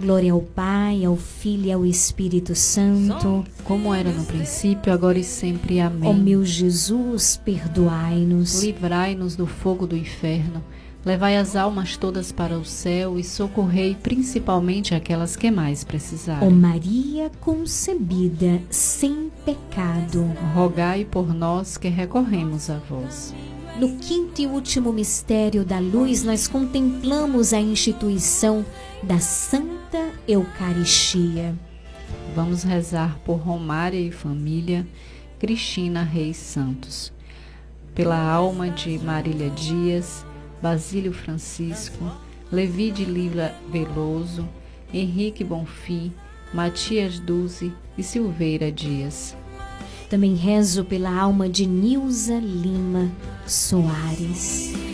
Glória ao Pai, ao Filho e ao Espírito Santo, como era no princípio, agora e sempre. Amém. Ó meu Jesus, perdoai-nos. Livrai-nos do fogo do inferno. Levai as almas todas para o céu e socorrei principalmente aquelas que mais precisarem. Ó Maria concebida sem pecado, rogai por nós que recorremos a vós. No quinto e último mistério da luz, nós contemplamos a instituição da Santa Eucaristia. Vamos rezar por Romária e família, Cristina Reis Santos, pela alma de Marília Dias, Basílio Francisco, Levi de Lila Veloso, Henrique Bonfim, Matias Duzi e Silveira Dias. Também rezo pela alma de Nilza Lima Soares.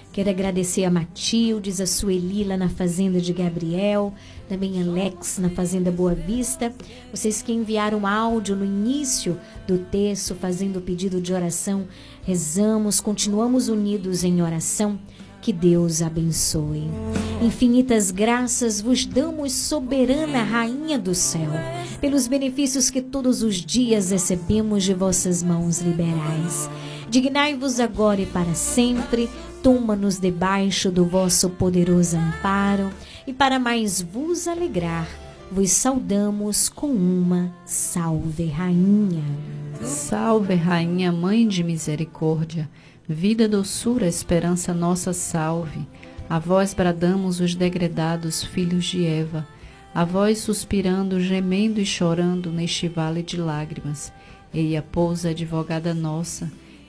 Quero agradecer a Matildes, a Sueli lá na Fazenda de Gabriel, também Alex na Fazenda Boa Vista. Vocês que enviaram áudio no início do texto, fazendo o pedido de oração, rezamos, continuamos unidos em oração. Que Deus abençoe. Infinitas graças vos damos, soberana Rainha do céu, pelos benefícios que todos os dias recebemos de vossas mãos liberais. Dignai-vos agora e para sempre, toma-nos debaixo do vosso poderoso amparo, e para mais vos alegrar, vos saudamos com uma salve, Rainha. Salve, Rainha, Mãe de Misericórdia. Vida, doçura, esperança nossa salve. A vós bradamos os degredados filhos de Eva. A vós suspirando, gemendo e chorando neste vale de lágrimas. Eia, pousa, advogada nossa,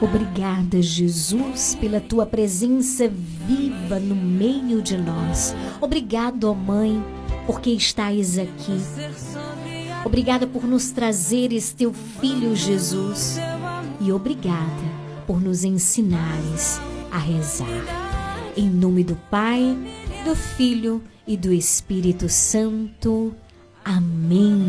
Obrigada, Jesus, pela tua presença viva no meio de nós. Obrigado, ó Mãe, porque estais aqui. Obrigada por nos trazeres teu filho Jesus. E obrigada por nos ensinares a rezar. Em nome do Pai, do Filho e do Espírito Santo. Amém.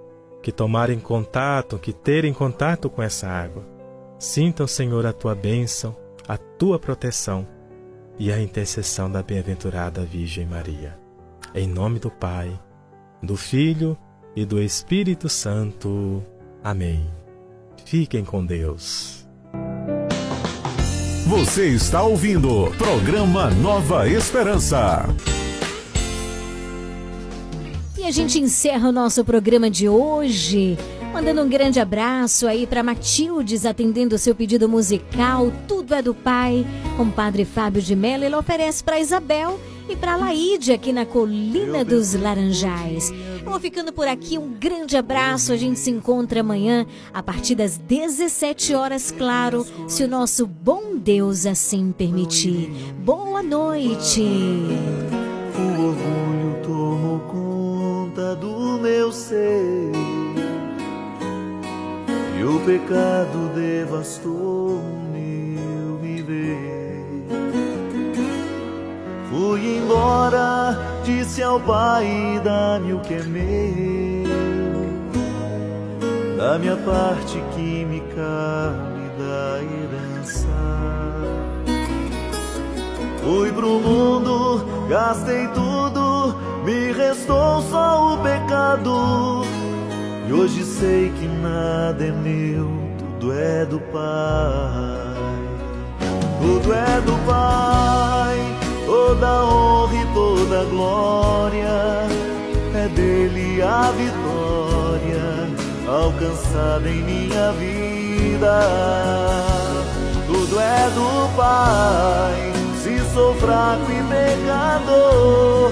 que tomarem contato, que terem contato com essa água, sintam, Senhor, a tua bênção, a tua proteção e a intercessão da bem-aventurada Virgem Maria. Em nome do Pai, do Filho e do Espírito Santo. Amém. Fiquem com Deus. Você está ouvindo programa Nova Esperança. A gente encerra o nosso programa de hoje. Mandando um grande abraço aí para Matildes, atendendo o seu pedido musical. Tudo é do Pai, com o Padre Fábio de Mello. Ele oferece para Isabel e para Laíde aqui na Colina dos Laranjais. Eu vou ficando por aqui. Um grande abraço. A gente se encontra amanhã a partir das 17 horas, claro, se o nosso bom Deus assim permitir. Boa noite. O orgulho do meu ser e o pecado devastou meu viver. Fui embora, disse ao Pai: dá-me o que é meu, da minha parte que me da herança. Fui pro mundo, gastei tudo, me restou só o pecado. E hoje sei que nada é meu, tudo é do Pai. Tudo é do Pai, toda honra e toda glória. É dele a vitória alcançada em minha vida. Tudo é do Pai, se sou fraco e pecador,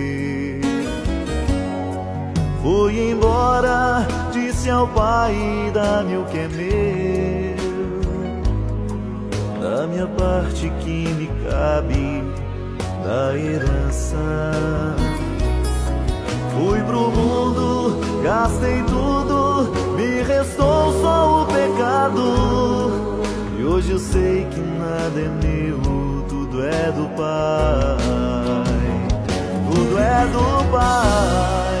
Fui embora, disse ao Pai: dá-me o que é meu, da minha parte que me cabe da herança. Fui pro mundo, gastei tudo, me restou só o pecado. E hoje eu sei que nada é meu, tudo é do Pai. Tudo é do Pai,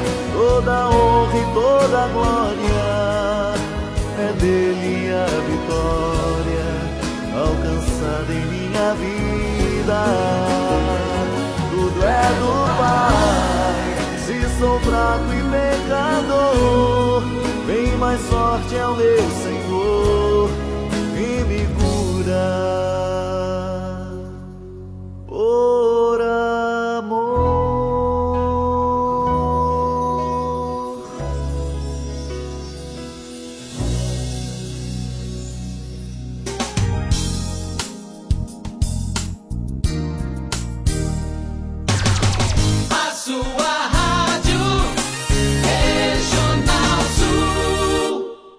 toda honra e toda glória. É dele a vitória alcançada em minha vida. Tudo é do Pai, se sou fraco e pecador, bem mais forte é o meu Senhor e me cura.